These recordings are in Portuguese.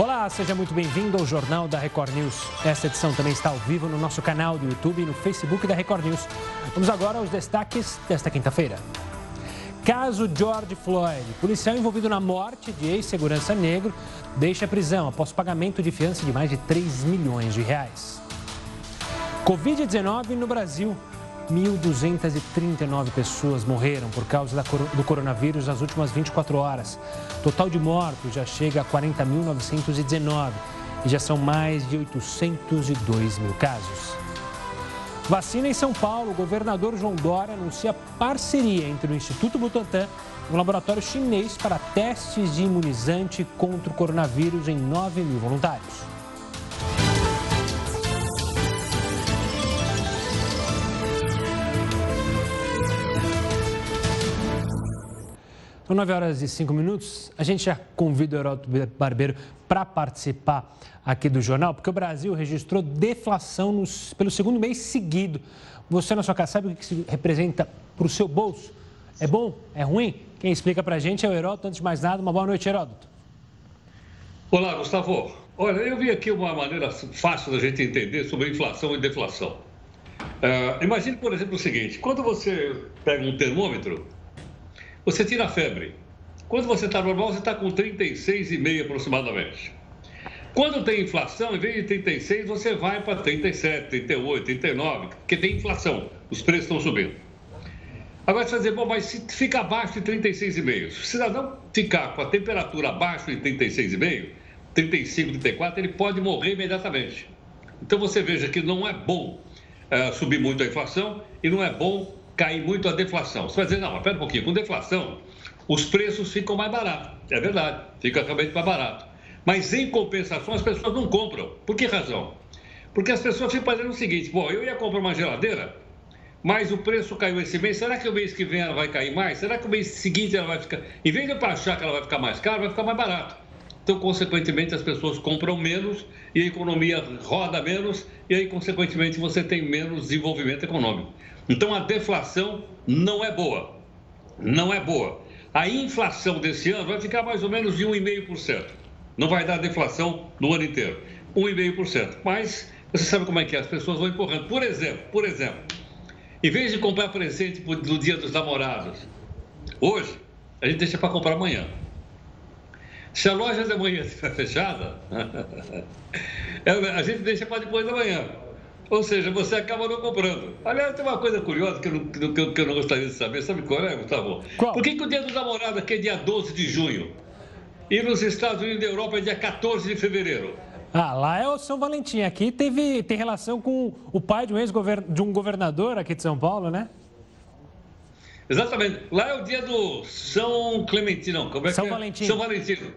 Olá, seja muito bem-vindo ao Jornal da Record News. Esta edição também está ao vivo no nosso canal do YouTube e no Facebook da Record News. Vamos agora aos destaques desta quinta-feira. Caso George Floyd. Policial envolvido na morte de ex-segurança negro deixa a prisão após pagamento de fiança de mais de 3 milhões de reais. Covid-19 no Brasil. 1.239 pessoas morreram por causa do coronavírus nas últimas 24 horas. Total de mortos já chega a 40.919 e já são mais de 802 mil casos. Vacina em São Paulo. O governador João Dória anuncia parceria entre o Instituto Butantan e um laboratório chinês para testes de imunizante contra o coronavírus em 9 mil voluntários. São 9 horas e 5 minutos. A gente já convida o Heródoto Barbeiro para participar aqui do jornal, porque o Brasil registrou deflação nos, pelo segundo mês seguido. Você, na sua casa, sabe o que isso representa para o seu bolso? É bom? É ruim? Quem explica para a gente é o Heródoto. Antes de mais nada, uma boa noite, Heródoto. Olá, Gustavo. Olha, eu vi aqui uma maneira fácil da gente entender sobre inflação e deflação. Uh, imagine, por exemplo, o seguinte: quando você pega um termômetro você tira a febre. Quando você está normal, você está com 36,5 aproximadamente. Quando tem inflação, em vez de 36, você vai para 37, 38, 39, porque tem inflação, os preços estão subindo. Agora você vai dizer, bom, mas se fica abaixo de 36,5, se o cidadão ficar com a temperatura abaixo de 36,5, 35, 34, ele pode morrer imediatamente. Então você veja que não é bom uh, subir muito a inflação e não é bom cair muito a deflação. Você vai dizer, não, mas pera um pouquinho, com deflação, os preços ficam mais baratos. É verdade, fica realmente mais barato. Mas em compensação, as pessoas não compram. Por que razão? Porque as pessoas ficam fazendo o seguinte: bom, eu ia comprar uma geladeira, mas o preço caiu esse mês. Será que o mês que vem ela vai cair mais? Será que o mês seguinte ela vai ficar. Em vez de eu achar que ela vai ficar mais cara, vai ficar mais barato. Então, consequentemente, as pessoas compram menos e a economia roda menos, e aí, consequentemente, você tem menos desenvolvimento econômico. Então a deflação não é boa. Não é boa. A inflação desse ano vai ficar mais ou menos de 1,5%. Não vai dar deflação no ano inteiro. 1,5%. Mas você sabe como é que é, as pessoas vão empurrando. Por exemplo, por exemplo, em vez de comprar presente no dia dos namorados, hoje, a gente deixa para comprar amanhã. Se a loja de amanhã estiver fechada, a gente deixa para depois da manhã. Ou seja, você acaba não comprando. Aliás, tem uma coisa curiosa que eu não, que eu, que eu não gostaria de saber. Sabe qual é, Gustavo? Qual? Por que, que o dia dos namorados aqui é dia 12 de junho? E nos Estados Unidos da Europa é dia 14 de fevereiro? Ah, lá é o São Valentim. Aqui teve, tem relação com o pai de um ex-governador, um governador aqui de São Paulo, né? Exatamente. Lá é o dia do São Clementino. Como é São que é? Valentim. São Valentino.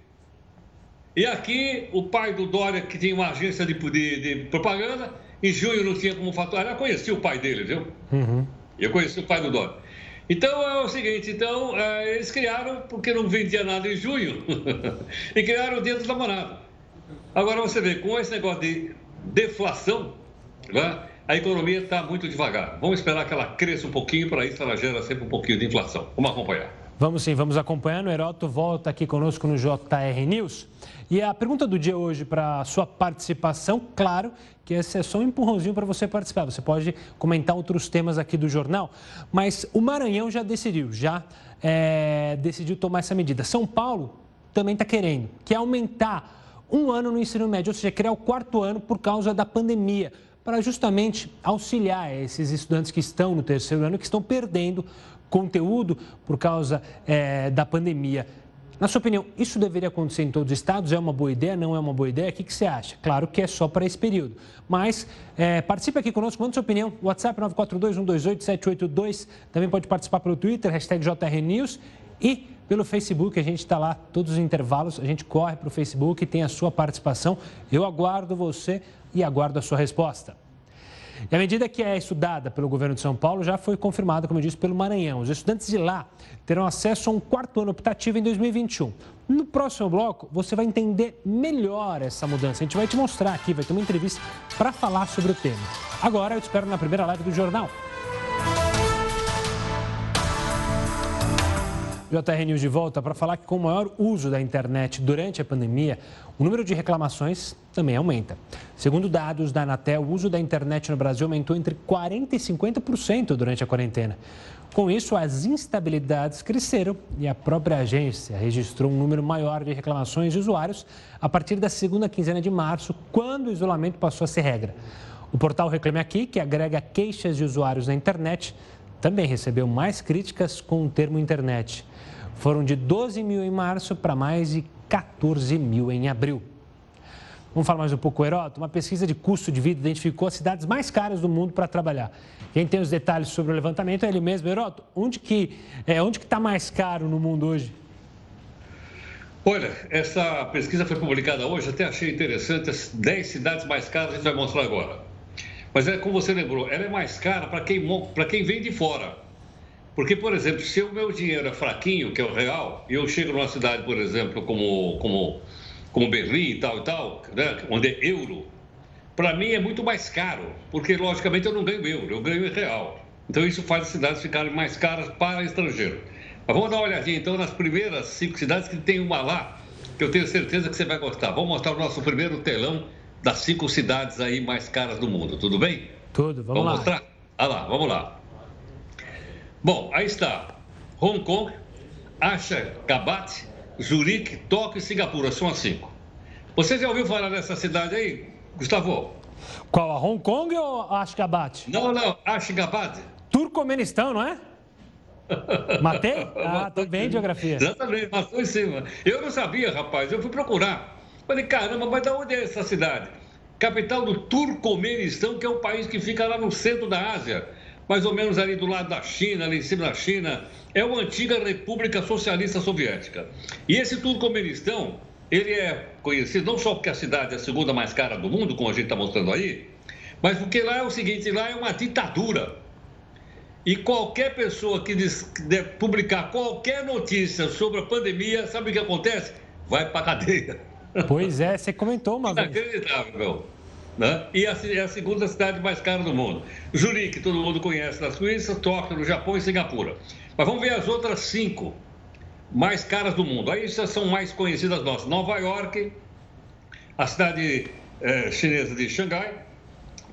E aqui, o pai do Dória, que tinha uma agência de, de, de propaganda, em junho não tinha como faturar. Eu conheci o pai dele, viu? Uhum. Eu conheci o pai do Dória. Então é o seguinte, então é, eles criaram, porque não vendia nada em junho, e criaram o dia dos namorados. Agora você vê, com esse negócio de deflação, né, a economia está muito devagar. Vamos esperar que ela cresça um pouquinho, para isso ela gera sempre um pouquinho de inflação. Vamos acompanhar. Vamos sim, vamos acompanhando. O Heroto volta aqui conosco no JR News. E a pergunta do dia hoje para a sua participação, claro que esse é só um empurrãozinho para você participar. Você pode comentar outros temas aqui do jornal, mas o Maranhão já decidiu, já é, decidiu tomar essa medida. São Paulo também está querendo, que é aumentar um ano no ensino médio, ou seja, criar o quarto ano por causa da pandemia, para justamente auxiliar esses estudantes que estão no terceiro ano, que estão perdendo conteúdo por causa é, da pandemia. Na sua opinião, isso deveria acontecer em todos os estados? É uma boa ideia? Não é uma boa ideia? O que, que você acha? Claro que é só para esse período. Mas é, participe aqui conosco, manda sua opinião. WhatsApp 942-128-782. Também pode participar pelo Twitter, hashtag JRNews. E pelo Facebook, a gente está lá todos os intervalos. A gente corre para o Facebook e tem a sua participação. Eu aguardo você e aguardo a sua resposta. E a medida que é estudada pelo governo de São Paulo já foi confirmada, como eu disse, pelo Maranhão. Os estudantes de lá terão acesso a um quarto ano optativo em 2021. No próximo bloco, você vai entender melhor essa mudança. A gente vai te mostrar aqui, vai ter uma entrevista para falar sobre o tema. Agora, eu te espero na primeira live do jornal. JR News de volta para falar que com o maior uso da internet durante a pandemia, o número de reclamações também aumenta. Segundo dados da Anatel, o uso da internet no Brasil aumentou entre 40% e 50% durante a quarentena. Com isso, as instabilidades cresceram e a própria agência registrou um número maior de reclamações de usuários a partir da segunda quinzena de março, quando o isolamento passou a ser regra. O portal Reclame Aqui, que agrega queixas de usuários na internet, também recebeu mais críticas com o termo internet. Foram de 12 mil em março para mais de 14 mil em abril. Vamos falar mais um pouco, Heroto. Uma pesquisa de custo de vida identificou as cidades mais caras do mundo para trabalhar. Quem tem os detalhes sobre o levantamento é ele mesmo, Heroto. Onde que é, onde está mais caro no mundo hoje? Olha, essa pesquisa foi publicada hoje, até achei interessante. As 10 cidades mais caras a gente vai mostrar agora. Mas é como você lembrou, ela é mais cara para quem, quem vem de fora. Porque, por exemplo, se o meu dinheiro é fraquinho, que é o real, e eu chego numa cidade, por exemplo, como, como, como Berlim e tal e tal, né, onde é euro, para mim é muito mais caro, porque, logicamente, eu não ganho euro, eu ganho em real. Então, isso faz as cidades ficarem mais caras para estrangeiro. Mas vamos dar uma olhadinha, então, nas primeiras cinco cidades, que tem uma lá, que eu tenho certeza que você vai gostar. Vamos mostrar o nosso primeiro telão das cinco cidades aí mais caras do mundo, tudo bem? Tudo, vamos, vamos lá. mostrar? Ah lá, vamos lá. Bom, aí está. Hong Kong, Ashgabat, Zurique, Tóquio e Singapura. São as cinco. Você já ouviu falar dessa cidade aí, Gustavo? Qual, a Hong Kong ou Ashgabat? Não, não, Ashgabat. Turcomenistão, não é? Matei? Ah, tô bem geografia. Exatamente, matou em cima. Eu não sabia, rapaz, eu fui procurar. Falei, caramba, mas de onde é essa cidade? Capital do Turcomenistão, que é um país que fica lá no centro da Ásia mais ou menos ali do lado da China, ali em cima da China, é uma antiga República Socialista Soviética. E esse Turcomenistão, ele é conhecido não só porque a cidade é a segunda mais cara do mundo, como a gente está mostrando aí, mas porque lá é o seguinte, lá é uma ditadura. E qualquer pessoa que publicar qualquer notícia sobre a pandemia, sabe o que acontece? Vai para cadeia. Pois é, você comentou uma vez. Inacreditável. Né? E a, é a segunda cidade mais cara do mundo. Zurique, todo mundo conhece na Suíça, Tóquio, no Japão e Singapura. Mas vamos ver as outras cinco mais caras do mundo. Aí são mais conhecidas nossas. Nova York, a cidade é, chinesa de Xangai,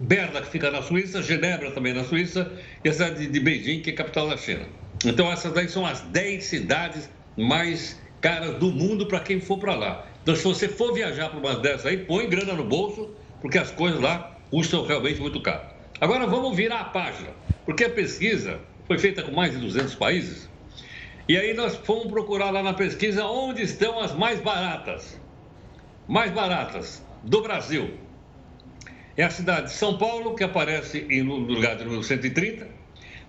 Berna, que fica na Suíça, Genebra também na Suíça, e a cidade de Beijing, que é a capital da China. Então essas daí são as 10 cidades mais caras do mundo para quem for para lá. Então se você for viajar para uma dessas aí, põe grana no bolso porque as coisas lá custam realmente muito caro. Agora vamos virar a página, porque a pesquisa foi feita com mais de 200 países. E aí nós fomos procurar lá na pesquisa onde estão as mais baratas. Mais baratas do Brasil. É a cidade de São Paulo, que aparece em lugar de número 130.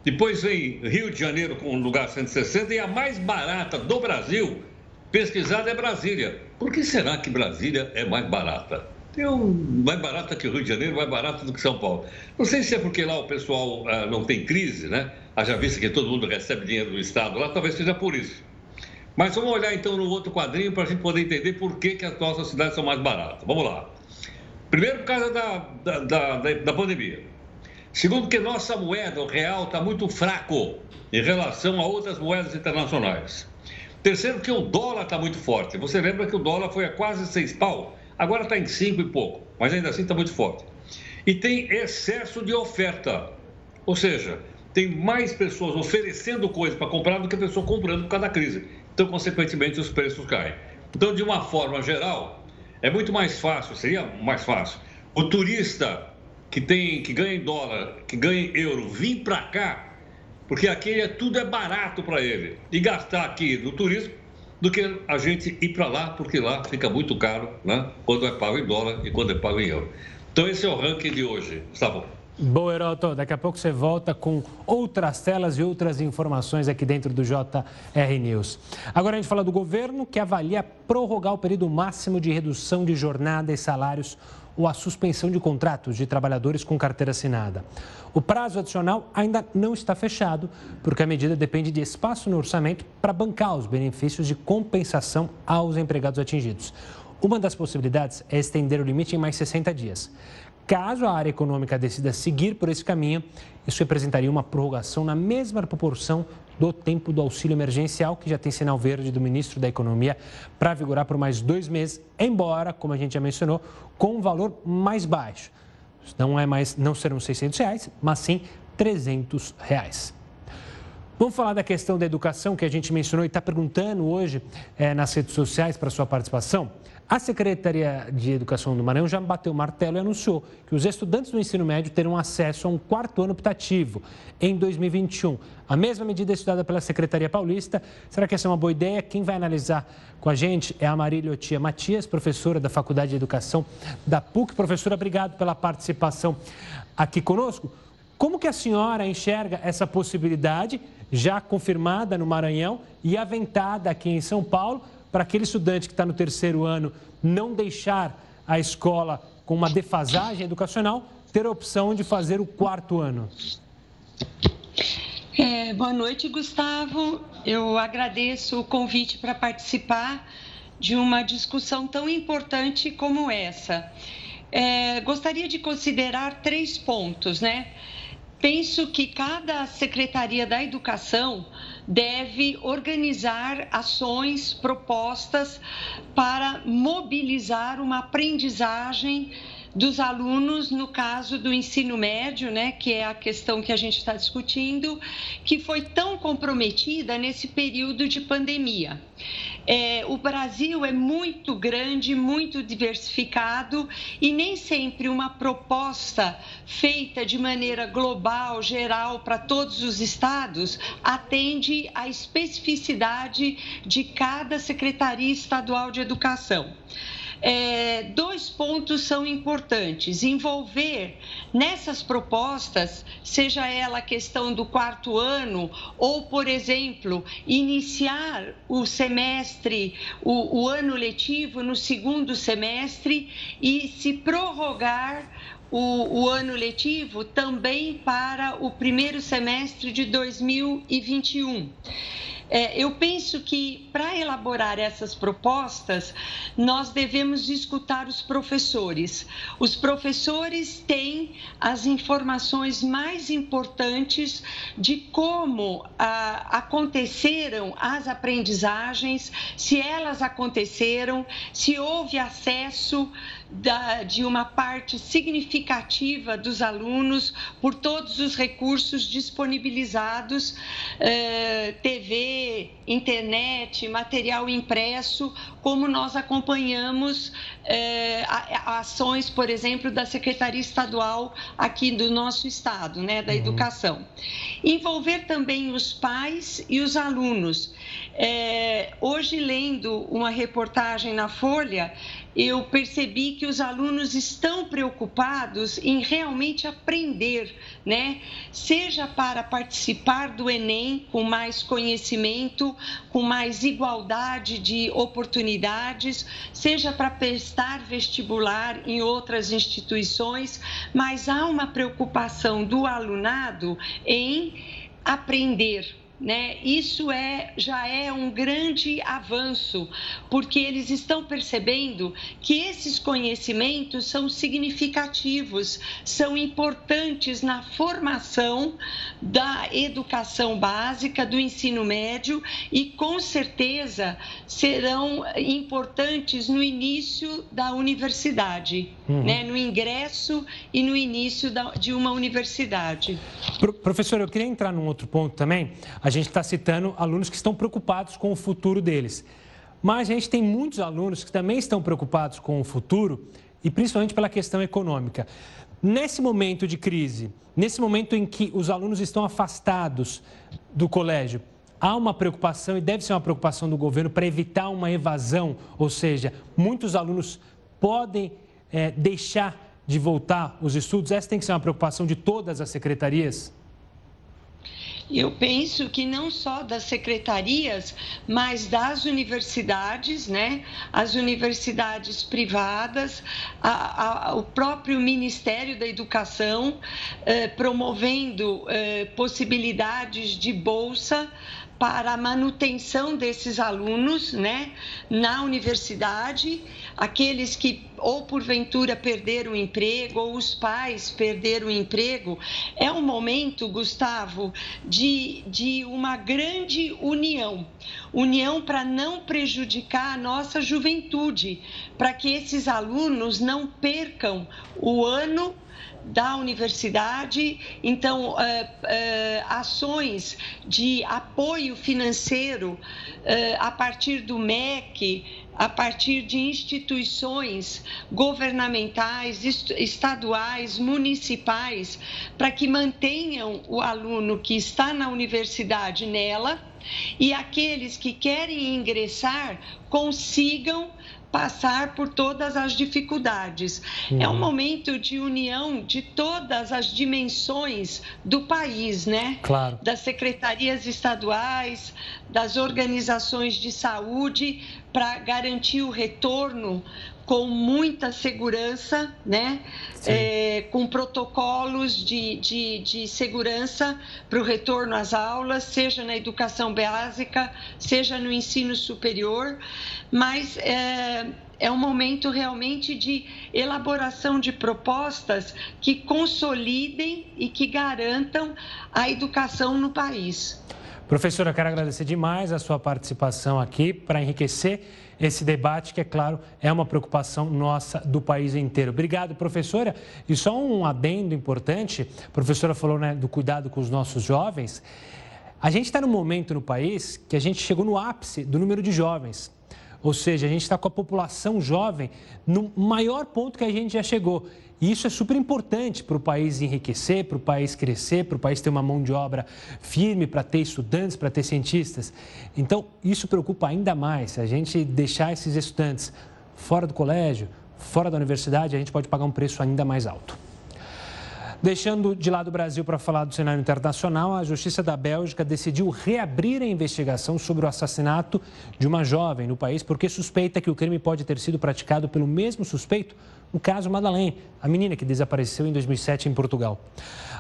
Depois vem Rio de Janeiro com o lugar 160. E a mais barata do Brasil, pesquisada, é Brasília. Por que será que Brasília é mais barata? Tem um mais barato que o Rio de Janeiro, mais barato do que São Paulo. Não sei se é porque lá o pessoal ah, não tem crise, né? Haja vista que todo mundo recebe dinheiro do Estado lá, talvez seja por isso. Mas vamos olhar então no outro quadrinho para a gente poder entender por que, que as nossas cidades são mais baratas. Vamos lá. Primeiro, por causa da, da, da, da pandemia. Segundo, que nossa moeda, o real, está muito fraco em relação a outras moedas internacionais. Terceiro, que o dólar está muito forte. Você lembra que o dólar foi a quase seis pau Agora está em 5 e pouco, mas ainda assim está muito forte. E tem excesso de oferta. Ou seja, tem mais pessoas oferecendo coisas para comprar do que pessoas comprando por causa da crise. Então, consequentemente, os preços caem. Então, de uma forma geral, é muito mais fácil, seria mais fácil, o turista que tem que ganha em dólar, que ganha em euro, vir para cá, porque aqui é, tudo é barato para ele, e gastar aqui no turismo do que a gente ir para lá, porque lá fica muito caro, né? quando é pago em dólar e quando é pago em euro. Então, esse é o ranking de hoje. Gustavo. Boa, Heroto. Daqui a pouco você volta com outras telas e outras informações aqui dentro do JR News. Agora a gente fala do governo que avalia prorrogar o período máximo de redução de jornada e salários ou a suspensão de contratos de trabalhadores com carteira assinada. O prazo adicional ainda não está fechado, porque a medida depende de espaço no orçamento para bancar os benefícios de compensação aos empregados atingidos. Uma das possibilidades é estender o limite em mais 60 dias. Caso a área econômica decida seguir por esse caminho, isso representaria uma prorrogação na mesma proporção do tempo do auxílio emergencial, que já tem sinal verde do ministro da Economia para vigorar por mais dois meses, embora, como a gente já mencionou, com um valor mais baixo. Não, é mais, não serão 600 reais, mas sim 300 reais. Vamos falar da questão da educação que a gente mencionou e está perguntando hoje é, nas redes sociais para sua participação. A Secretaria de Educação do Maranhão já bateu o martelo e anunciou que os estudantes do ensino médio terão acesso a um quarto ano optativo em 2021. A mesma medida estudada pela Secretaria Paulista. Será que essa é uma boa ideia? Quem vai analisar com a gente é a Marília Otia Matias, professora da Faculdade de Educação da PUC. Professora, obrigado pela participação aqui conosco. Como que a senhora enxerga essa possibilidade, já confirmada no Maranhão e aventada aqui em São Paulo, para aquele estudante que está no terceiro ano não deixar a escola com uma defasagem educacional, ter a opção de fazer o quarto ano? É, boa noite, Gustavo. Eu agradeço o convite para participar de uma discussão tão importante como essa. É, gostaria de considerar três pontos, né? Penso que cada Secretaria da Educação deve organizar ações, propostas para mobilizar uma aprendizagem dos alunos, no caso do ensino médio, né, que é a questão que a gente está discutindo, que foi tão comprometida nesse período de pandemia. É, o Brasil é muito grande, muito diversificado e nem sempre uma proposta feita de maneira global, geral, para todos os estados, atende à especificidade de cada Secretaria Estadual de Educação. É, dois pontos são importantes: envolver nessas propostas, seja ela a questão do quarto ano, ou, por exemplo, iniciar o semestre, o, o ano letivo no segundo semestre e se prorrogar o, o, ano letivo também para o primeiro semestre de 2021. É, eu penso que para elaborar essas propostas, nós devemos escutar os professores. Os professores têm as informações mais importantes de como ah, aconteceram as aprendizagens, se elas aconteceram, se houve acesso da, de uma parte significativa dos alunos por todos os recursos disponibilizados, eh, TV, internet, material impresso, como nós acompanhamos eh, ações, por exemplo, da Secretaria Estadual aqui do nosso estado, né, da uhum. educação. Envolver também os pais e os alunos. É, hoje, lendo uma reportagem na Folha, eu percebi que os alunos estão preocupados em realmente aprender, né? Seja para participar do Enem com mais conhecimento, com mais igualdade de oportunidades, seja para prestar vestibular em outras instituições, mas há uma preocupação do alunado em aprender, né? Isso é, já é um grande avanço, porque eles estão percebendo que esses conhecimentos são significativos, são importantes na formação da educação básica, do ensino médio e, com certeza, serão importantes no início da universidade, uhum. né? no ingresso e no início da, de uma universidade. Pro, professor, eu queria entrar num outro ponto também. A a gente está citando alunos que estão preocupados com o futuro deles. Mas a gente tem muitos alunos que também estão preocupados com o futuro e principalmente pela questão econômica. Nesse momento de crise, nesse momento em que os alunos estão afastados do colégio, há uma preocupação e deve ser uma preocupação do governo para evitar uma evasão, ou seja, muitos alunos podem é, deixar de voltar os estudos. Essa tem que ser uma preocupação de todas as secretarias? Eu penso que não só das secretarias, mas das universidades, né? As universidades privadas, a, a, o próprio Ministério da Educação eh, promovendo eh, possibilidades de bolsa para a manutenção desses alunos né, na universidade, aqueles que ou porventura perderam o emprego, ou os pais perderam o emprego. É um momento, Gustavo, de, de uma grande união união para não prejudicar a nossa juventude, para que esses alunos não percam o ano da universidade, então uh, uh, ações de apoio financeiro uh, a partir do MEC, a partir de instituições governamentais, estaduais, municipais, para que mantenham o aluno que está na universidade nela e aqueles que querem ingressar consigam passar por todas as dificuldades. Uhum. É um uhum. momento de união de todas as dimensões do país, né? Claro. Das secretarias estaduais, das organizações de saúde, para garantir o retorno com muita segurança, né? É, com protocolos de, de, de segurança para o retorno às aulas, seja na educação básica, seja no ensino superior, mas é, é um momento realmente de elaboração de propostas que consolidem e que garantam a educação no país. Professora, quero agradecer demais a sua participação aqui para enriquecer esse debate, que, é claro, é uma preocupação nossa do país inteiro. Obrigado, professora. E só um adendo importante: a professora falou né, do cuidado com os nossos jovens. A gente está num momento no país que a gente chegou no ápice do número de jovens. Ou seja, a gente está com a população jovem no maior ponto que a gente já chegou. E isso é super importante para o país enriquecer, para o país crescer, para o país ter uma mão de obra firme, para ter estudantes, para ter cientistas. Então, isso preocupa ainda mais. A gente deixar esses estudantes fora do colégio, fora da universidade, a gente pode pagar um preço ainda mais alto. Deixando de lado o Brasil para falar do cenário internacional, a Justiça da Bélgica decidiu reabrir a investigação sobre o assassinato de uma jovem no país porque suspeita que o crime pode ter sido praticado pelo mesmo suspeito no caso Madeleine, a menina que desapareceu em 2007 em Portugal.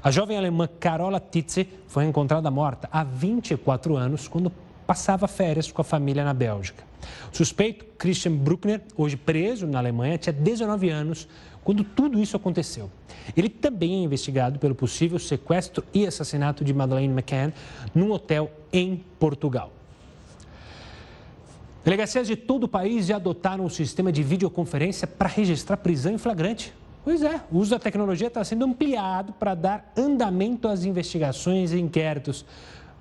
A jovem alemã Carola Titze foi encontrada morta há 24 anos quando passava férias com a família na Bélgica. O suspeito, Christian Bruckner, hoje preso na Alemanha, tinha 19 anos quando tudo isso aconteceu. Ele também é investigado pelo possível sequestro e assassinato de Madeleine McCann num hotel em Portugal. Delegacias de todo o país já adotaram um sistema de videoconferência para registrar prisão em flagrante. Pois é, o uso da tecnologia está sendo ampliado para dar andamento às investigações e inquéritos.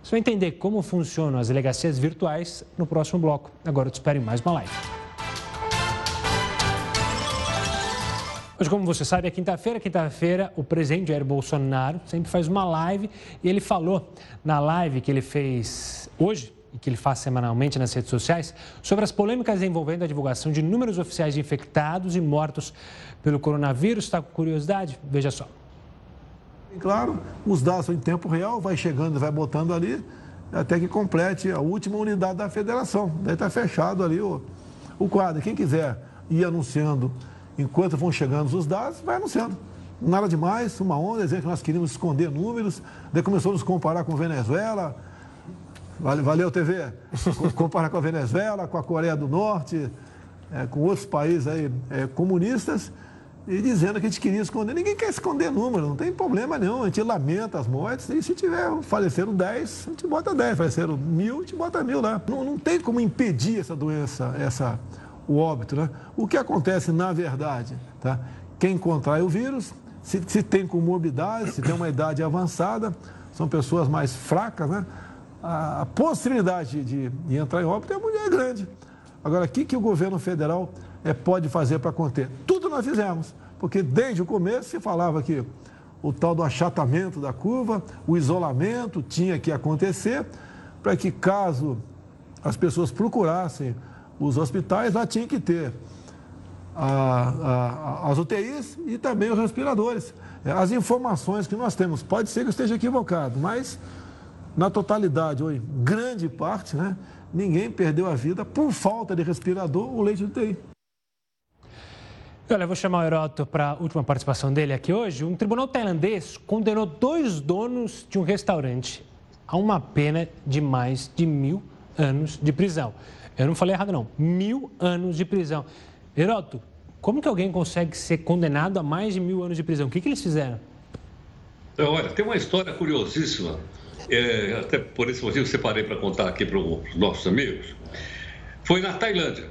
Você vai entender como funcionam as delegacias virtuais no próximo bloco. Agora eu te espero em mais uma live. Hoje, como você sabe, é quinta-feira. Quinta-feira, o presidente Jair Bolsonaro sempre faz uma live e ele falou na live que ele fez hoje, e que ele faz semanalmente nas redes sociais, sobre as polêmicas envolvendo a divulgação de números oficiais de infectados e mortos pelo coronavírus. Está com curiosidade? Veja só. Claro, os dados em tempo real, vai chegando, vai botando ali, até que complete a última unidade da federação. Daí está fechado ali o, o quadro. Quem quiser ir anunciando enquanto vão chegando os dados, vai anunciando. Nada demais, uma onda, dizendo que nós queríamos esconder números, daí começou a nos comparar com Venezuela. Valeu, TV. Comparar com a Venezuela, com a Coreia do Norte, é, com outros países aí, é, comunistas, e dizendo que a gente queria esconder. Ninguém quer esconder número, não tem problema nenhum. A gente lamenta as mortes, e se tiver, faleceram 10, a gente bota 10, faleceram mil, a gente bota mil lá. Não, não tem como impedir essa doença, essa o óbito. Né? O que acontece na verdade? Tá? Quem contrai o vírus, se, se tem comorbidade, se tem uma idade avançada, são pessoas mais fracas, né? a, a possibilidade de, de, entrar em óbito é muito grande. Agora, o que, que o governo federal é, pode fazer para conter? Tudo nós fizemos, porque desde o começo se falava que o tal do achatamento da curva, o isolamento tinha que acontecer para que caso as pessoas procurassem os hospitais lá tinham que ter a, a, as UTIs e também os respiradores. É, as informações que nós temos, pode ser que eu esteja equivocado, mas na totalidade, ou em grande parte, né, ninguém perdeu a vida por falta de respirador ou leite de UTI. Olha, vou chamar o Heroto para a última participação dele aqui hoje. Um tribunal tailandês condenou dois donos de um restaurante a uma pena de mais de mil anos de prisão. Eu não falei errado, não. Mil anos de prisão. Heroto, como que alguém consegue ser condenado a mais de mil anos de prisão? O que, que eles fizeram? Então, olha, tem uma história curiosíssima. É, até por esse motivo separei para contar aqui para os nossos amigos. Foi na Tailândia.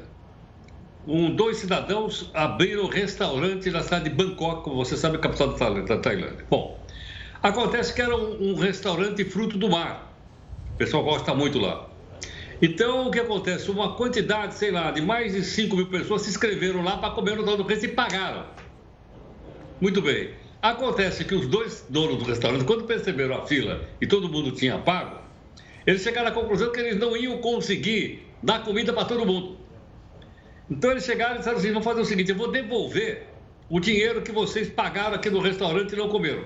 Um, dois cidadãos abriram um restaurante na cidade de Bangkok, como você sabe, capital da Tailândia. Bom, acontece que era um, um restaurante fruto do mar. O pessoal gosta muito lá. Então, o que acontece? Uma quantidade, sei lá, de mais de 5 mil pessoas se inscreveram lá para comer no tal do restaurante e pagaram. Muito bem. Acontece que os dois donos do restaurante, quando perceberam a fila e todo mundo tinha pago, eles chegaram à conclusão que eles não iam conseguir dar comida para todo mundo. Então eles chegaram e disseram assim: vamos fazer o seguinte, eu vou devolver o dinheiro que vocês pagaram aqui no restaurante e não comeram.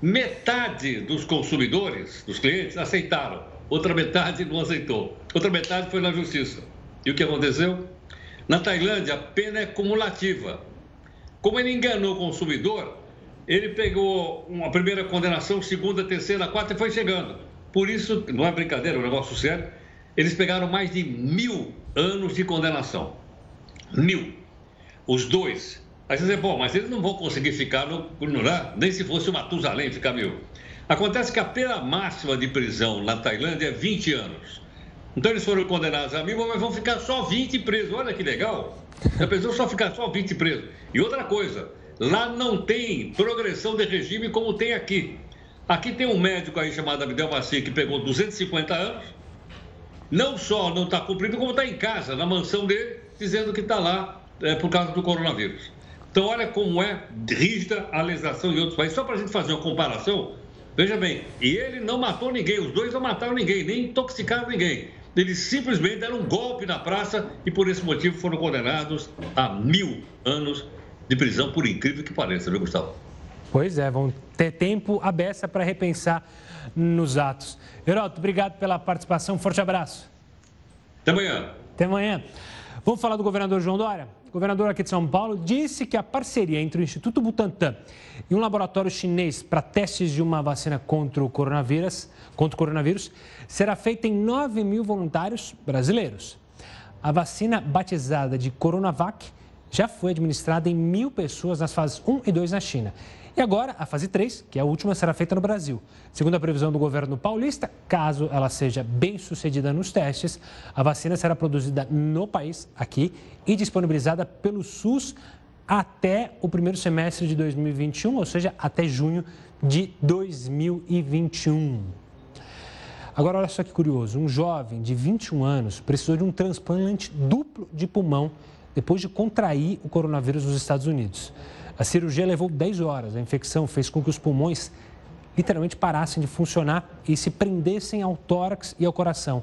Metade dos consumidores, dos clientes, aceitaram, outra metade não aceitou, outra metade foi na justiça. E o que aconteceu? Na Tailândia, a pena é cumulativa. Como ele enganou o consumidor, ele pegou uma primeira condenação, segunda, terceira, quarta e foi chegando. Por isso, não é brincadeira, é um negócio sério, eles pegaram mais de mil anos de condenação. Mil. Os dois. Aí você diz, bom, mas eles não vão conseguir ficar no, no né? nem se fosse o Matusalém ficar mil. Acontece que a pena máxima de prisão na Tailândia é 20 anos. Então eles foram condenados a mil, mas vão ficar só 20 presos. Olha que legal. A pessoa só ficar só 20 presos. E outra coisa, Lá não tem progressão de regime como tem aqui. Aqui tem um médico aí chamado Abdel Maci que pegou 250 anos, não só não está cumprindo, como está em casa, na mansão dele, dizendo que está lá é, por causa do coronavírus. Então, olha como é rígida a legislação em outros países. Só para a gente fazer uma comparação, veja bem, e ele não matou ninguém, os dois não mataram ninguém, nem intoxicaram ninguém. Eles simplesmente deram um golpe na praça e, por esse motivo, foram condenados a mil anos de prisão, por incrível que pareça, viu, Gustavo? Pois é, vão ter tempo a beça para repensar nos atos. Heroto, obrigado pela participação, forte abraço. Até amanhã. Até amanhã. Vamos falar do governador João Dória? Governador aqui de São Paulo disse que a parceria entre o Instituto Butantan e um laboratório chinês para testes de uma vacina contra o coronavírus, contra o coronavírus será feita em 9 mil voluntários brasileiros. A vacina batizada de Coronavac já foi administrada em mil pessoas nas fases 1 e 2 na China. E agora, a fase 3, que é a última, será feita no Brasil. Segundo a previsão do governo paulista, caso ela seja bem sucedida nos testes, a vacina será produzida no país, aqui, e disponibilizada pelo SUS até o primeiro semestre de 2021, ou seja, até junho de 2021. Agora, olha só que curioso: um jovem de 21 anos precisou de um transplante duplo de pulmão depois de contrair o coronavírus nos Estados Unidos. A cirurgia levou 10 horas. A infecção fez com que os pulmões literalmente parassem de funcionar e se prendessem ao tórax e ao coração.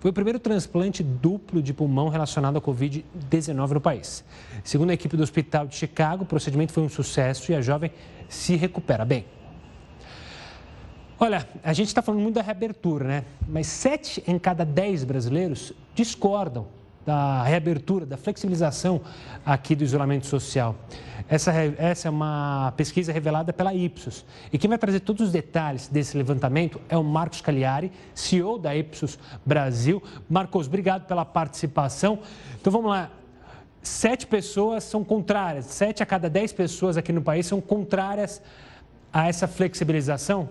Foi o primeiro transplante duplo de pulmão relacionado à Covid-19 no país. Segundo a equipe do Hospital de Chicago, o procedimento foi um sucesso e a jovem se recupera bem. Olha, a gente está falando muito da reabertura, né? Mas sete em cada dez brasileiros discordam da reabertura, da flexibilização aqui do isolamento social. Essa, essa é uma pesquisa revelada pela Ipsos. E quem vai trazer todos os detalhes desse levantamento é o Marcos Cagliari, CEO da Ipsos Brasil. Marcos, obrigado pela participação. Então vamos lá. Sete pessoas são contrárias, sete a cada dez pessoas aqui no país são contrárias a essa flexibilização?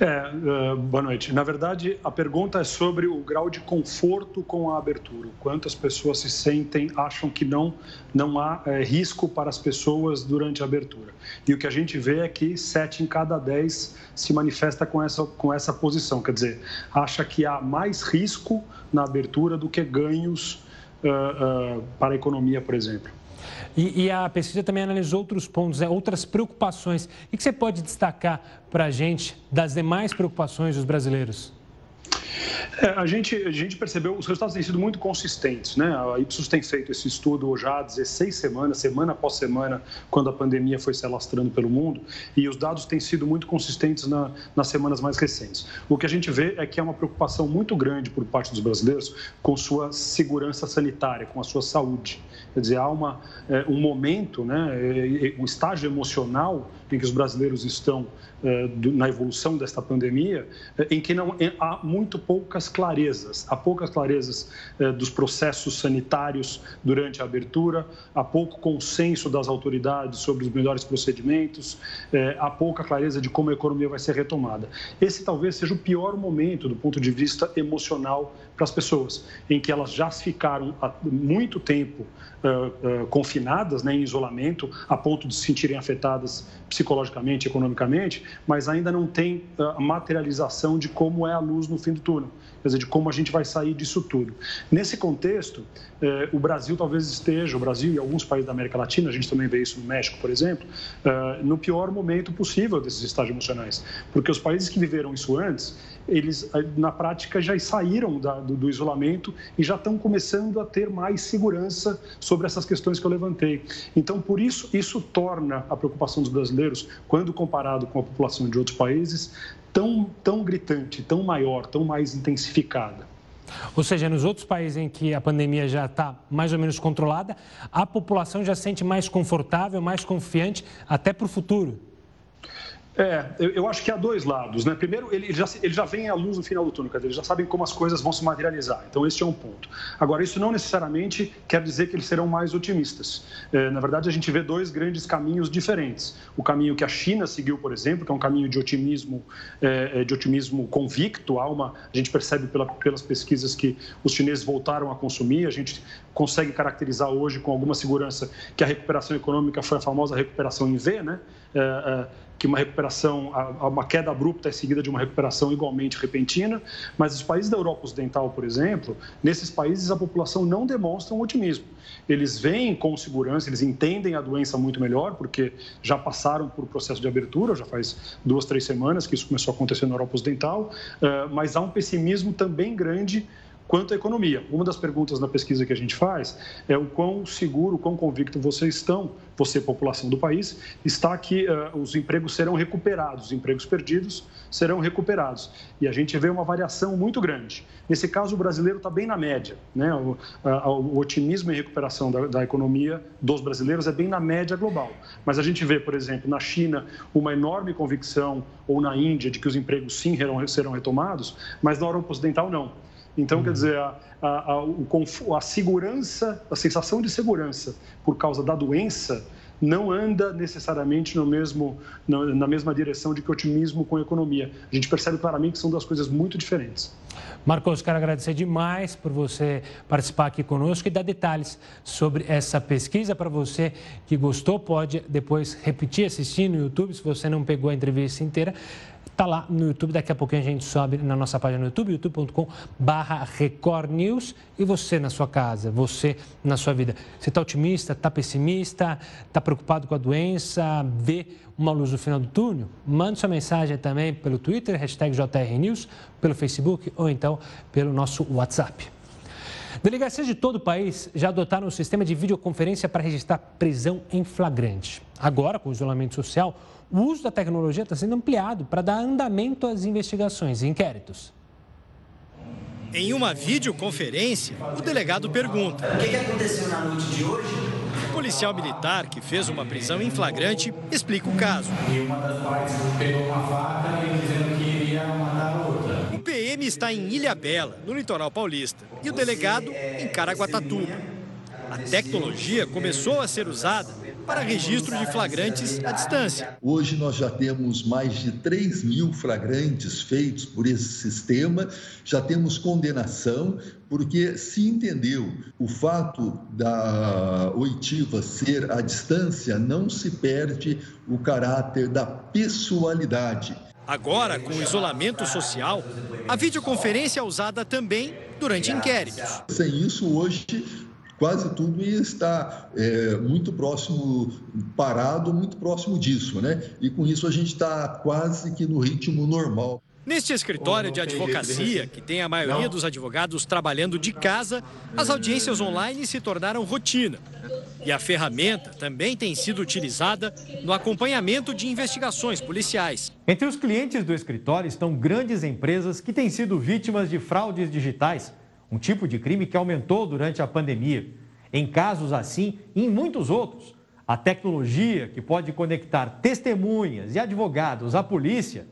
É, uh, boa noite. Na verdade, a pergunta é sobre o grau de conforto com a abertura. Quantas pessoas se sentem, acham que não, não há é, risco para as pessoas durante a abertura. E o que a gente vê é que sete em cada dez se manifesta com essa, com essa posição. Quer dizer, acha que há mais risco na abertura do que ganhos uh, uh, para a economia, por exemplo. E, e, a pesquisa também analisou outros pontos, né, outras preocupações. O que você pode destacar para a gente das demais preocupações dos brasileiros? É, a, gente, a gente percebeu, os resultados têm sido muito consistentes. Né? A Ipsos tem feito esse estudo já há 16 semanas, semana após semana, quando a pandemia foi se alastrando pelo mundo, e os dados têm sido muito consistentes na, nas semanas mais recentes. O que a gente vê é que há uma preocupação muito grande por parte dos brasileiros com sua segurança sanitária, com a sua saúde. Quer dizer, há uma, é, um momento, né, um estágio emocional em que os brasileiros estão na evolução desta pandemia, é, em que não há muito poucas clarezas, há poucas clarezas dos processos sanitários durante a abertura, há pouco consenso das autoridades sobre os melhores procedimentos, há pouca clareza de como a economia vai ser retomada. Esse talvez seja o pior momento do ponto de vista emocional para as pessoas, em que elas já ficaram há muito tempo confinadas, né, em isolamento, a ponto de se sentirem afetadas psicologicamente, economicamente, mas ainda não tem a materialização de como é a luz no fim do túnel, quer dizer, de como a gente vai sair disso tudo. Nesse contexto, o Brasil talvez esteja, o Brasil e alguns países da América Latina, a gente também vê isso no México, por exemplo, no pior momento possível desses estágios emocionais, porque os países que viveram isso antes, eles eh, na prática já saíram da, do, do, isolamento e já estão começando a ter mais segurança sobre essas questões que eu levantei. Então, por isso, isso torna a preocupação dos brasileiros, quando comparado com a população de outros países, tão, tão gritante, tão maior, tão mais intensificada. Ou seja, nos outros países em que a pandemia já está mais ou menos controlada, a população já se sente mais confortável, mais confiante até para o futuro. É, eu, eu, acho que há dois lados, né? Primeiro, ele já, ele já vem à luz no final do túnel, quer dizer, eles já sabem como as coisas vão se materializar. Então, esse é um ponto. Agora, isso não necessariamente quer dizer que eles serão mais otimistas. É, na verdade, a gente vê dois grandes caminhos diferentes. O caminho que a China seguiu, por exemplo, que é um caminho de otimismo, é, é de otimismo convicto. Há uma, a gente percebe pela, pelas pesquisas que os chineses voltaram a consumir. A gente consegue caracterizar hoje com alguma segurança que a recuperação econômica foi a famosa recuperação em V, né? É, é, que uma recuperação, uma queda abrupta é seguida de uma recuperação igualmente repentina, mas os países da Europa Ocidental, por exemplo, nesses países a população não demonstra um otimismo. Eles veem com segurança, eles entendem a doença muito melhor, porque já passaram por processo de abertura, já faz duas, três semanas que isso começou a acontecer na Europa Ocidental, eh, mas há um pessimismo também grande quanto à economia. Uma das perguntas na pesquisa que a gente faz é o quão seguro, quão convicto vocês estão, você, população do país, está que uh, os empregos serão recuperados, os empregos perdidos serão recuperados. E a gente vê uma variação muito grande. Nesse caso, o brasileiro está bem na média. Né? O, uh, o otimismo em recuperação da, da, economia dos brasileiros é bem na média global. Mas a gente vê, por exemplo, na China, uma enorme convicção, ou na Índia, de que os empregos sim serão retomados, mas na Europa Ocidental não. Então, uhum. quer dizer, a, a, a, a, segurança, a sensação de segurança por causa da doença não anda necessariamente no mesmo, na mesma direção de que otimismo com a economia. A gente percebe claramente que são duas coisas muito diferentes. Marcos, quero agradecer demais por você participar aqui conosco e dar detalhes sobre essa pesquisa. Para você que gostou, pode depois repetir, assistir no YouTube, se você não pegou a entrevista inteira. Está lá no YouTube, daqui a pouquinho a gente sobe na nossa página no YouTube, youtube.com Record News. E você na sua casa, você na sua vida. Você está otimista, está pessimista, está preocupado com a doença, vê uma luz no final do túnel? Mande sua mensagem também pelo Twitter, hashtag JRNews, pelo Facebook ou então pelo nosso WhatsApp. Delegacias de todo o país já adotaram o sistema de videoconferência para registrar prisão em flagrante. Agora, com o isolamento social, o uso da tecnologia está sendo ampliado para dar andamento às investigações e inquéritos. Em uma videoconferência, o delegado pergunta: O que aconteceu na noite de hoje? O policial militar que fez uma prisão em flagrante explica o caso. E uma das partes pegou uma faca e dizendo PM está em Ilha Bela, no litoral paulista, e o delegado em Caraguatatuba. A tecnologia começou a ser usada para registro de flagrantes à distância. Hoje nós já temos mais de 3 mil flagrantes feitos por esse sistema, já temos condenação, porque se entendeu o fato da oitiva ser à distância, não se perde o caráter da pessoalidade. Agora, com o isolamento social, a videoconferência é usada também durante inquéritos. Sem isso, hoje quase tudo estar é, muito próximo, parado, muito próximo disso, né? E com isso a gente está quase que no ritmo normal. Neste escritório de advocacia, que tem a maioria dos advogados trabalhando de casa, as audiências online se tornaram rotina. E a ferramenta também tem sido utilizada no acompanhamento de investigações policiais. Entre os clientes do escritório estão grandes empresas que têm sido vítimas de fraudes digitais, um tipo de crime que aumentou durante a pandemia. Em casos assim e em muitos outros, a tecnologia que pode conectar testemunhas e advogados à polícia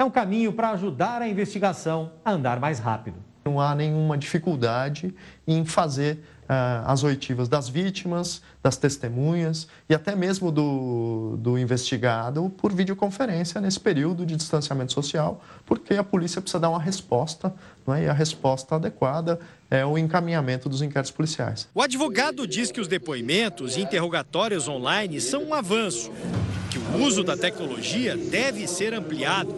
é um caminho para ajudar a investigação a andar mais rápido. Não há nenhuma dificuldade em fazer uh, as oitivas das vítimas, das testemunhas e até mesmo do, do investigado por videoconferência nesse período de distanciamento social, porque a polícia precisa dar uma resposta é? e a resposta adequada é o encaminhamento dos inquéritos policiais. O advogado diz que os depoimentos e interrogatórios online são um avanço que o uso da tecnologia deve ser ampliado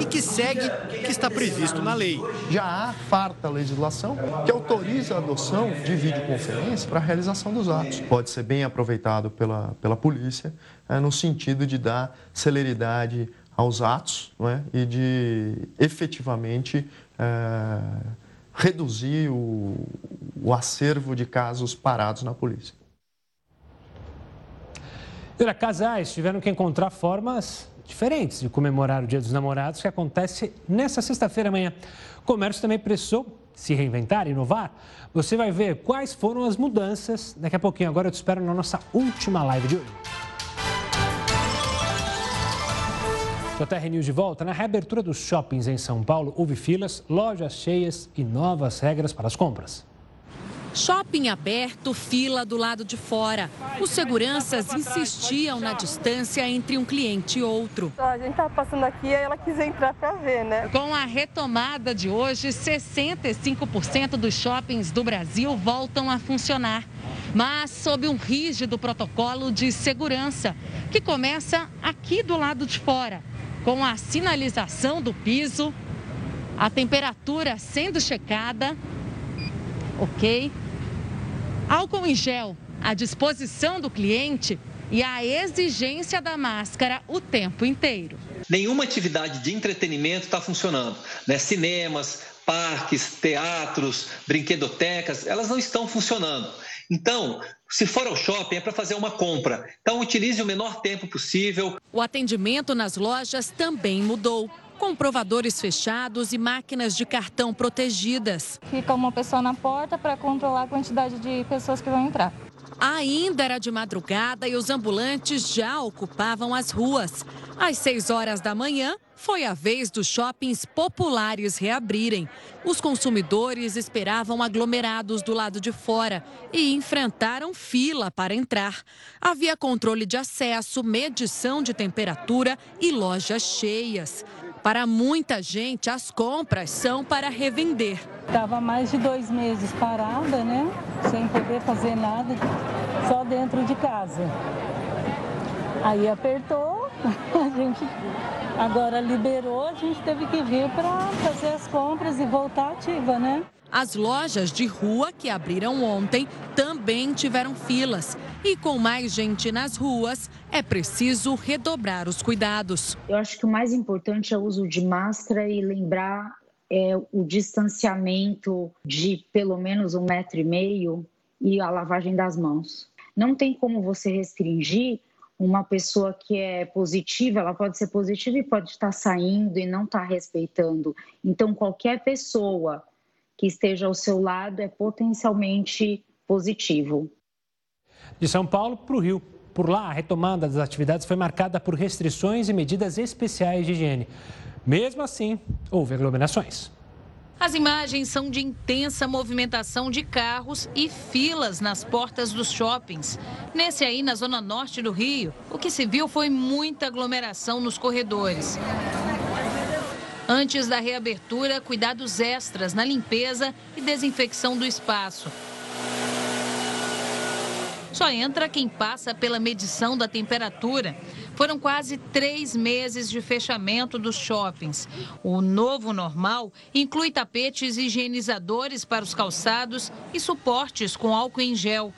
e que segue o que está previsto na lei. Já há farta legislação que autoriza a adoção de videoconferência para a realização dos atos. Pode ser bem aproveitado pela, pela polícia é, no sentido de dar celeridade aos atos é? e de efetivamente é, reduzir o, o acervo de casos parados na polícia. Olha, casais tiveram que encontrar formas diferentes de comemorar o Dia dos Namorados, que acontece nessa sexta-feira amanhã. O comércio também precisou se reinventar, inovar. Você vai ver quais foram as mudanças daqui a pouquinho. Agora eu te espero na nossa última live de hoje. JR News de volta. Na reabertura dos shoppings em São Paulo, houve filas, lojas cheias e novas regras para as compras. Shopping aberto, fila do lado de fora. Os seguranças insistiam na distância entre um cliente e outro. A gente estava passando aqui e ela quis entrar para ver, né? Com a retomada de hoje, 65% dos shoppings do Brasil voltam a funcionar. Mas sob um rígido protocolo de segurança, que começa aqui do lado de fora, com a sinalização do piso, a temperatura sendo checada, ok? Álcool em gel à disposição do cliente e a exigência da máscara o tempo inteiro. Nenhuma atividade de entretenimento está funcionando. Né? Cinemas, parques, teatros, brinquedotecas, elas não estão funcionando. Então, se for ao shopping, é para fazer uma compra. Então, utilize o menor tempo possível. O atendimento nas lojas também mudou com provadores fechados e máquinas de cartão protegidas. Fica uma pessoa na porta para controlar a quantidade de pessoas que vão entrar. Ainda era de madrugada e os ambulantes já ocupavam as ruas. Às 6 horas da manhã, foi a vez dos shoppings populares reabrirem. Os consumidores esperavam aglomerados do lado de fora e enfrentaram fila para entrar. Havia controle de acesso, medição de temperatura e lojas cheias. Para muita gente, as compras são para revender. Estava mais de dois meses parada, né? Sem poder fazer nada, só dentro de casa. Aí apertou, a gente agora liberou, a gente teve que vir para fazer as compras e voltar ativa, né? As lojas de rua que abriram ontem também tiveram filas. E com mais gente nas ruas, é preciso redobrar os cuidados. Eu acho que o mais importante é o uso de máscara e lembrar é, o distanciamento de pelo menos um metro e meio e a lavagem das mãos. Não tem como você restringir uma pessoa que é positiva, ela pode ser positiva e pode estar saindo e não estar respeitando. Então, qualquer pessoa que esteja ao seu lado é potencialmente positivo. De São Paulo para o Rio. Por lá, a retomada das atividades foi marcada por restrições e medidas especiais de higiene. Mesmo assim, houve aglomerações. As imagens são de intensa movimentação de carros e filas nas portas dos shoppings. Nesse aí, na zona norte do Rio, o que se viu foi muita aglomeração nos corredores. Antes da reabertura, cuidados extras na limpeza e desinfecção do espaço. Só entra quem passa pela medição da temperatura. Foram quase três meses de fechamento dos shoppings. O novo normal inclui tapetes higienizadores para os calçados e suportes com álcool em gel.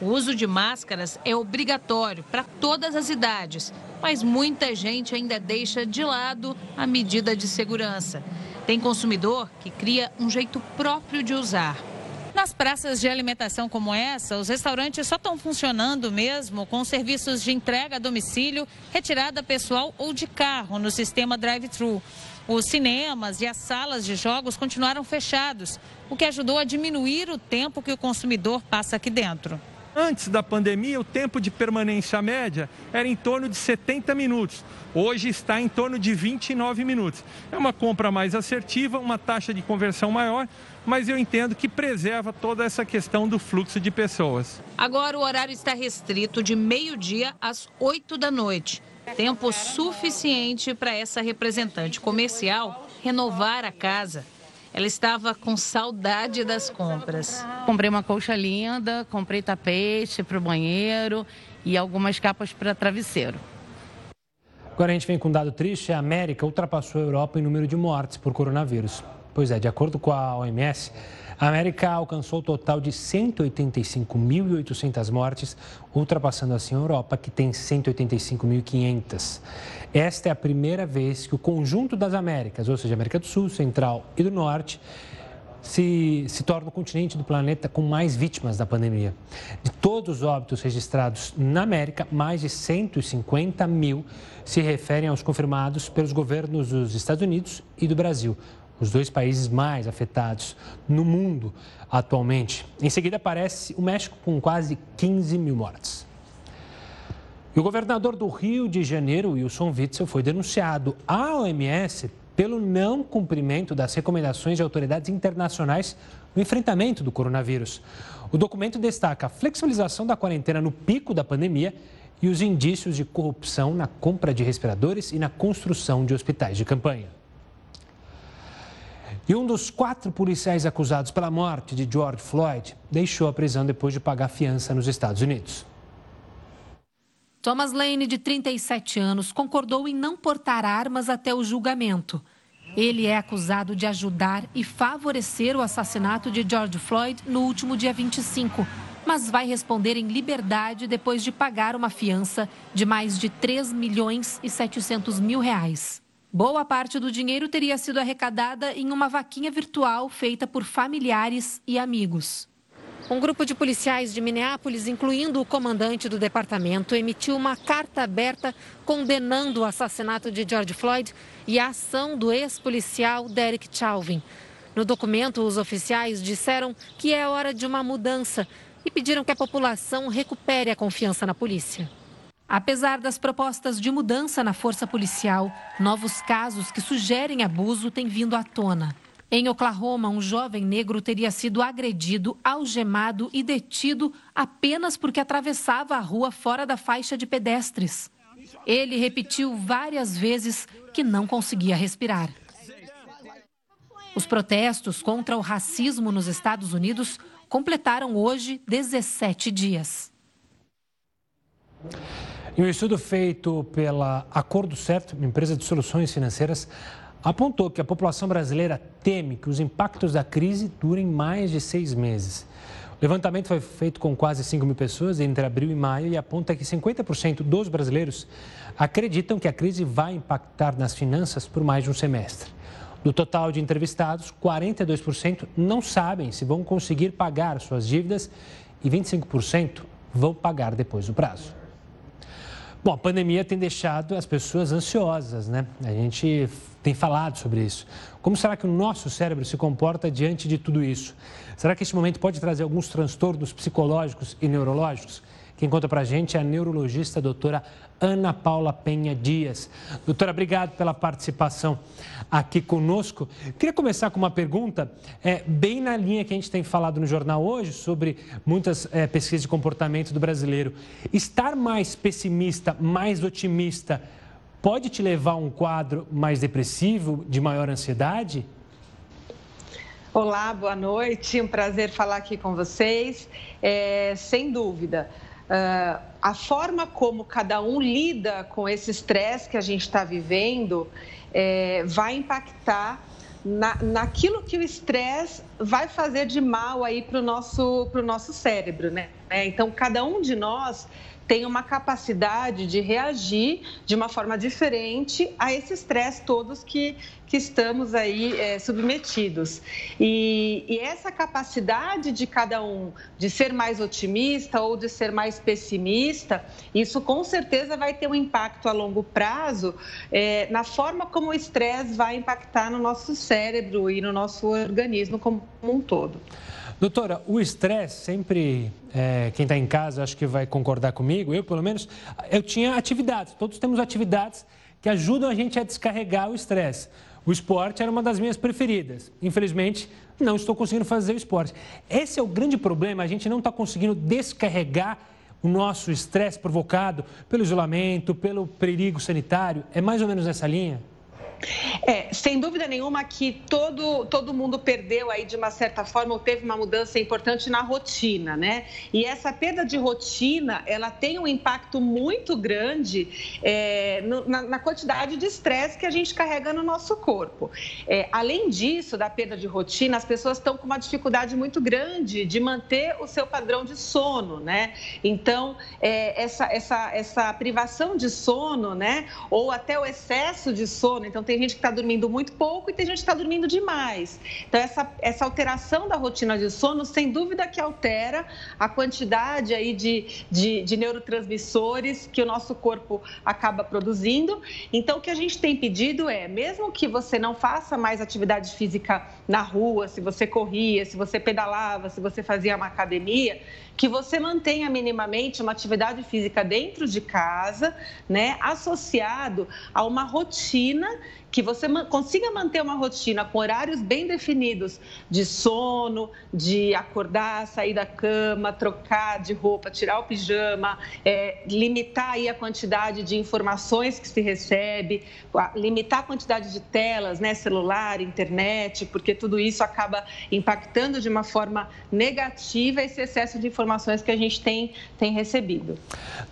O uso de máscaras é obrigatório para todas as idades, mas muita gente ainda deixa de lado a medida de segurança. Tem consumidor que cria um jeito próprio de usar. Nas praças de alimentação como essa, os restaurantes só estão funcionando mesmo com serviços de entrega a domicílio, retirada pessoal ou de carro no sistema drive-thru. Os cinemas e as salas de jogos continuaram fechados, o que ajudou a diminuir o tempo que o consumidor passa aqui dentro. Antes da pandemia, o tempo de permanência média era em torno de 70 minutos. Hoje está em torno de 29 minutos. É uma compra mais assertiva, uma taxa de conversão maior, mas eu entendo que preserva toda essa questão do fluxo de pessoas. Agora o horário está restrito de meio-dia às 8 da noite. Tempo suficiente para essa representante comercial renovar a casa. Ela estava com saudade das compras. Comprei uma colcha linda, comprei tapete para o banheiro e algumas capas para travesseiro. Agora a gente vem com um dado triste: a América ultrapassou a Europa em número de mortes por coronavírus. Pois é, de acordo com a OMS, a América alcançou o total de 185.800 mortes, ultrapassando assim a Europa, que tem 185.500. Esta é a primeira vez que o conjunto das Américas, ou seja, América do Sul, Central e do Norte, se, se torna o continente do planeta com mais vítimas da pandemia. De todos os óbitos registrados na América, mais de 150 mil se referem aos confirmados pelos governos dos Estados Unidos e do Brasil os dois países mais afetados no mundo atualmente. Em seguida aparece o México com quase 15 mil mortes. E o governador do Rio de Janeiro, Wilson Witzel, foi denunciado à OMS pelo não cumprimento das recomendações de autoridades internacionais no enfrentamento do coronavírus. O documento destaca a flexibilização da quarentena no pico da pandemia e os indícios de corrupção na compra de respiradores e na construção de hospitais de campanha. E um dos quatro policiais acusados pela morte de George Floyd deixou a prisão depois de pagar fiança nos Estados Unidos. Thomas Lane, de 37 anos, concordou em não portar armas até o julgamento. Ele é acusado de ajudar e favorecer o assassinato de George Floyd no último dia 25, mas vai responder em liberdade depois de pagar uma fiança de mais de 3 milhões e 700 mil reais. Boa parte do dinheiro teria sido arrecadada em uma vaquinha virtual feita por familiares e amigos. Um grupo de policiais de Minneapolis, incluindo o comandante do departamento, emitiu uma carta aberta condenando o assassinato de George Floyd e a ação do ex-policial Derek Chauvin. No documento, os oficiais disseram que é hora de uma mudança e pediram que a população recupere a confiança na polícia. Apesar das propostas de mudança na força policial, novos casos que sugerem abuso têm vindo à tona. Em Oklahoma, um jovem negro teria sido agredido, algemado e detido apenas porque atravessava a rua fora da faixa de pedestres. Ele repetiu várias vezes que não conseguia respirar. Os protestos contra o racismo nos Estados Unidos completaram hoje 17 dias. E um estudo feito pela Acordo Certo, empresa de soluções financeiras, apontou que a população brasileira teme que os impactos da crise durem mais de seis meses. O levantamento foi feito com quase 5 mil pessoas entre abril e maio e aponta que 50% dos brasileiros acreditam que a crise vai impactar nas finanças por mais de um semestre. Do total de entrevistados, 42% não sabem se vão conseguir pagar suas dívidas e 25% vão pagar depois do prazo. Bom, a pandemia tem deixado as pessoas ansiosas, né? A gente tem falado sobre isso. Como será que o nosso cérebro se comporta diante de tudo isso? Será que este momento pode trazer alguns transtornos psicológicos e neurológicos? Quem conta para a gente é a neurologista a doutora Ana Paula Penha Dias. Doutora, obrigado pela participação aqui conosco. Queria começar com uma pergunta, é, bem na linha que a gente tem falado no jornal hoje, sobre muitas é, pesquisas de comportamento do brasileiro. Estar mais pessimista, mais otimista, pode te levar a um quadro mais depressivo, de maior ansiedade? Olá, boa noite. Um prazer falar aqui com vocês. É, sem dúvida. Uh, a forma como cada um lida com esse estresse que a gente está vivendo é, vai impactar na, naquilo que o estresse vai fazer de mal aí para o nosso, nosso cérebro, né? Então, cada um de nós tem uma capacidade de reagir de uma forma diferente a esse estresse todos que, que estamos aí é, submetidos. E, e, essa capacidade de cada um de ser mais otimista ou de ser mais pessimista, isso com certeza vai ter um impacto a longo prazo é, na forma como o estresse vai impactar no nosso cérebro e no nosso organismo como um todo. Doutora, o estresse sempre, é, quem está em casa acho que vai concordar comigo, eu pelo menos, eu tinha atividades, todos temos atividades que ajudam a gente a descarregar o estresse. O esporte era uma das minhas preferidas. Infelizmente, não estou conseguindo fazer o esporte. Esse é o grande problema, a gente não está conseguindo descarregar o nosso estresse provocado pelo isolamento, pelo perigo sanitário. É mais ou menos nessa linha? É, sem dúvida nenhuma que todo, todo mundo perdeu aí de uma certa forma ou teve uma mudança importante na rotina, né? E essa perda de rotina, ela tem um impacto muito grande é, no, na, na, quantidade de estresse que a gente carrega no nosso corpo. É, além disso, da perda de rotina, as pessoas estão com uma dificuldade muito grande de manter o seu padrão de sono, né? Então, é, essa, essa, essa privação de sono, né? Ou até o excesso de sono, então tem tem gente que está dormindo muito pouco e tem gente que está dormindo demais. Então, essa, essa alteração da rotina de sono, sem dúvida que altera a quantidade aí de, de, de neurotransmissores que o nosso corpo acaba produzindo. Então, o que a gente tem pedido é, mesmo que você não faça mais atividade física na rua, se você corria, se você pedalava, se você fazia uma academia, que você mantenha minimamente uma atividade física dentro de casa, né, associado a uma rotina que você consiga manter uma rotina com horários bem definidos de sono, de acordar, sair da cama, trocar de roupa, tirar o pijama, é, limitar aí a quantidade de informações que se recebe, limitar a quantidade de telas, né, celular, internet, porque tudo isso acaba impactando de uma forma negativa esse excesso de informações que a gente tem, tem recebido.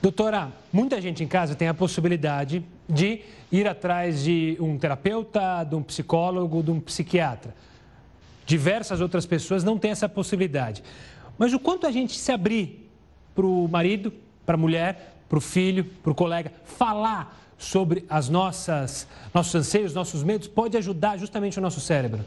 Doutora, muita gente em casa tem a possibilidade de ir atrás de um terapeuta, de um psicólogo, de um psiquiatra. Diversas outras pessoas não têm essa possibilidade. Mas o quanto a gente se abrir para o marido, para a mulher, para o filho, para o colega, falar sobre as nossas nossos anseios, nossos medos, pode ajudar justamente o nosso cérebro.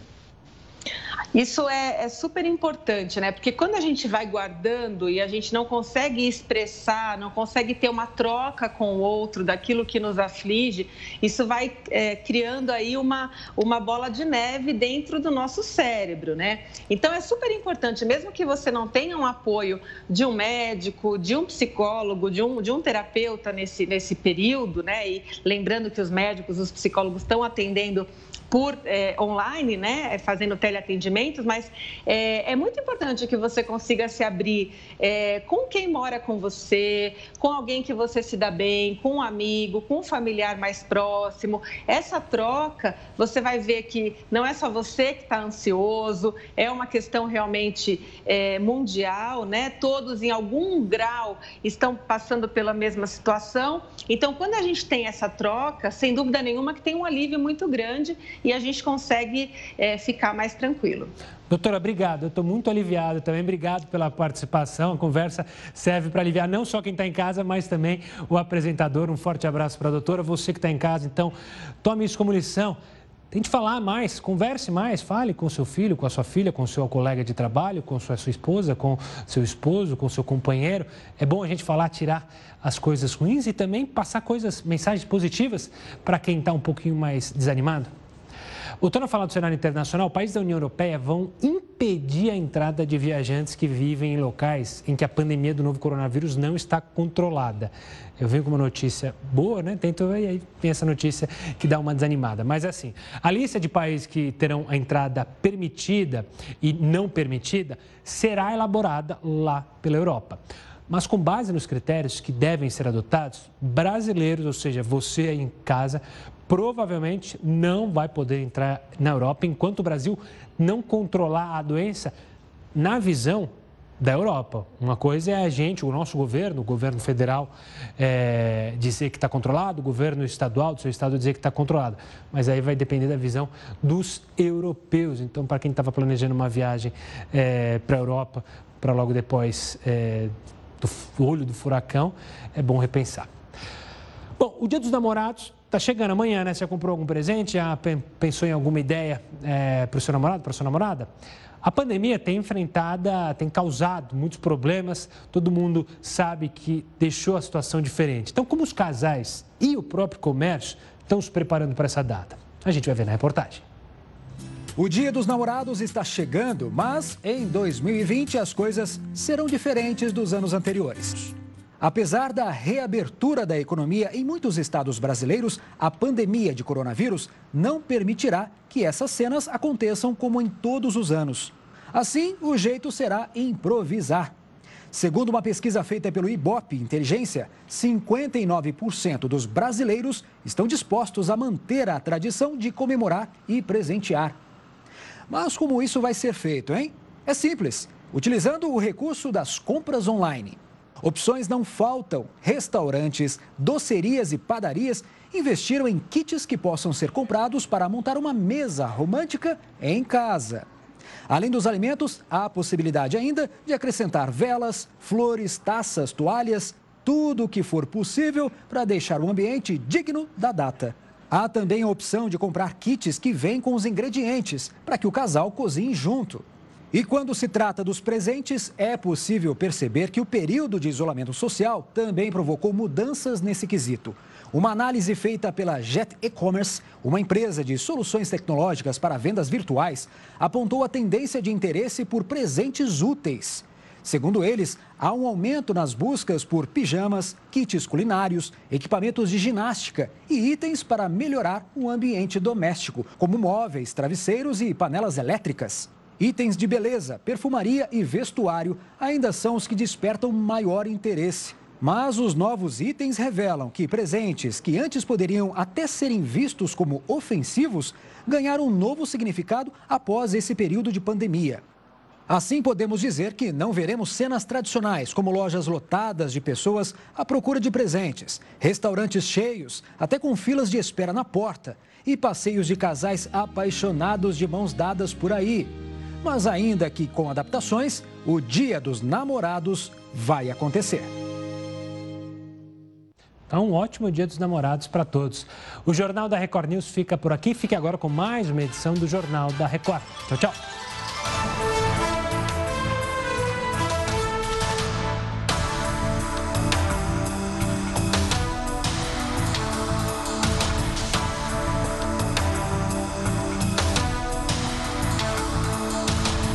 Isso é, é, super importante, né? Porque quando a gente vai guardando e a gente não consegue expressar, não consegue ter uma troca com o outro daquilo que nos aflige, isso vai é, criando aí uma, uma bola de neve dentro do nosso cérebro, né? Então é super importante, mesmo que você não tenha um apoio de um médico, de um psicólogo, de um, de um terapeuta nesse, nesse período, né? E lembrando que os médicos, os psicólogos estão atendendo por é, online, né, é, fazendo teleatendimentos, mas é, é, muito importante que você consiga se abrir é, com quem mora com você, com alguém que você se dá bem, com um amigo, com um familiar mais próximo. Essa troca, você vai ver que não é só você que está ansioso, é uma questão realmente é, mundial, né? Todos em algum grau estão passando pela mesma situação. Então, quando a gente tem essa troca, sem dúvida nenhuma que tem um alívio muito grande e a gente consegue é, ficar mais tranquilo. Doutora, obrigado. Eu estou muito aliviado também. Obrigado pela participação. A conversa serve para aliviar não só quem está em casa, mas também o apresentador. Um forte abraço para a doutora. Você que está em casa, então, tome isso como lição. Tente falar mais, converse mais, fale com seu filho, com a sua filha, com seu colega de trabalho, com sua, sua esposa, com seu esposo, com seu companheiro. É bom a gente falar, tirar as coisas ruins e também passar coisas, mensagens positivas para quem está um pouquinho mais desanimado. Voltando a falar do cenário internacional, países da União Europeia vão impedir a entrada de viajantes que vivem em locais em que a pandemia do novo coronavírus não está controlada. Eu venho com uma notícia boa, né? Tento e aí tem essa notícia que dá uma desanimada. Mas assim, a lista de países que terão a entrada permitida e não permitida será elaborada lá pela Europa. Mas com base nos critérios que devem ser adotados, brasileiros, ou seja, você aí em casa, provavelmente não vai poder entrar na Europa enquanto o Brasil não controlar a doença na visão da Europa. Uma coisa é a gente, o nosso governo, o governo federal, é, dizer que está controlado, o governo estadual do seu estado dizer que está controlado. Mas aí vai depender da visão dos europeus. Então, para quem estava planejando uma viagem é, para a Europa, para logo depois é, do olho do furacão, é bom repensar. Bom, o Dia dos Namorados está chegando amanhã, né? Você já comprou algum presente? Já pensou em alguma ideia é, para o seu namorado, para a sua namorada? A pandemia tem enfrentado, tem causado muitos problemas, todo mundo sabe que deixou a situação diferente. Então, como os casais e o próprio comércio estão se preparando para essa data? A gente vai ver na reportagem. O Dia dos Namorados está chegando, mas em 2020 as coisas serão diferentes dos anos anteriores. Apesar da reabertura da economia em muitos estados brasileiros, a pandemia de coronavírus não permitirá que essas cenas aconteçam como em todos os anos. Assim, o jeito será improvisar. Segundo uma pesquisa feita pelo Ibope Inteligência, 59% dos brasileiros estão dispostos a manter a tradição de comemorar e presentear. Mas como isso vai ser feito, hein? É simples, utilizando o recurso das compras online. Opções não faltam. Restaurantes, docerias e padarias investiram em kits que possam ser comprados para montar uma mesa romântica em casa. Além dos alimentos, há a possibilidade ainda de acrescentar velas, flores, taças, toalhas, tudo o que for possível para deixar o ambiente digno da data. Há também a opção de comprar kits que vêm com os ingredientes para que o casal cozinhe junto. E quando se trata dos presentes, é possível perceber que o período de isolamento social também provocou mudanças nesse quesito. Uma análise feita pela Jet E-Commerce, uma empresa de soluções tecnológicas para vendas virtuais, apontou a tendência de interesse por presentes úteis. Segundo eles, há um aumento nas buscas por pijamas, kits culinários, equipamentos de ginástica e itens para melhorar o ambiente doméstico, como móveis, travesseiros e panelas elétricas. Itens de beleza, perfumaria e vestuário ainda são os que despertam maior interesse. Mas os novos itens revelam que presentes que antes poderiam até serem vistos como ofensivos ganharam um novo significado após esse período de pandemia. Assim, podemos dizer que não veremos cenas tradicionais, como lojas lotadas de pessoas à procura de presentes, restaurantes cheios, até com filas de espera na porta, e passeios de casais apaixonados de mãos dadas por aí. Mas ainda que com adaptações, o Dia dos Namorados vai acontecer. Então, um ótimo Dia dos Namorados para todos. O Jornal da Record News fica por aqui. Fique agora com mais uma edição do Jornal da Record. Tchau, tchau.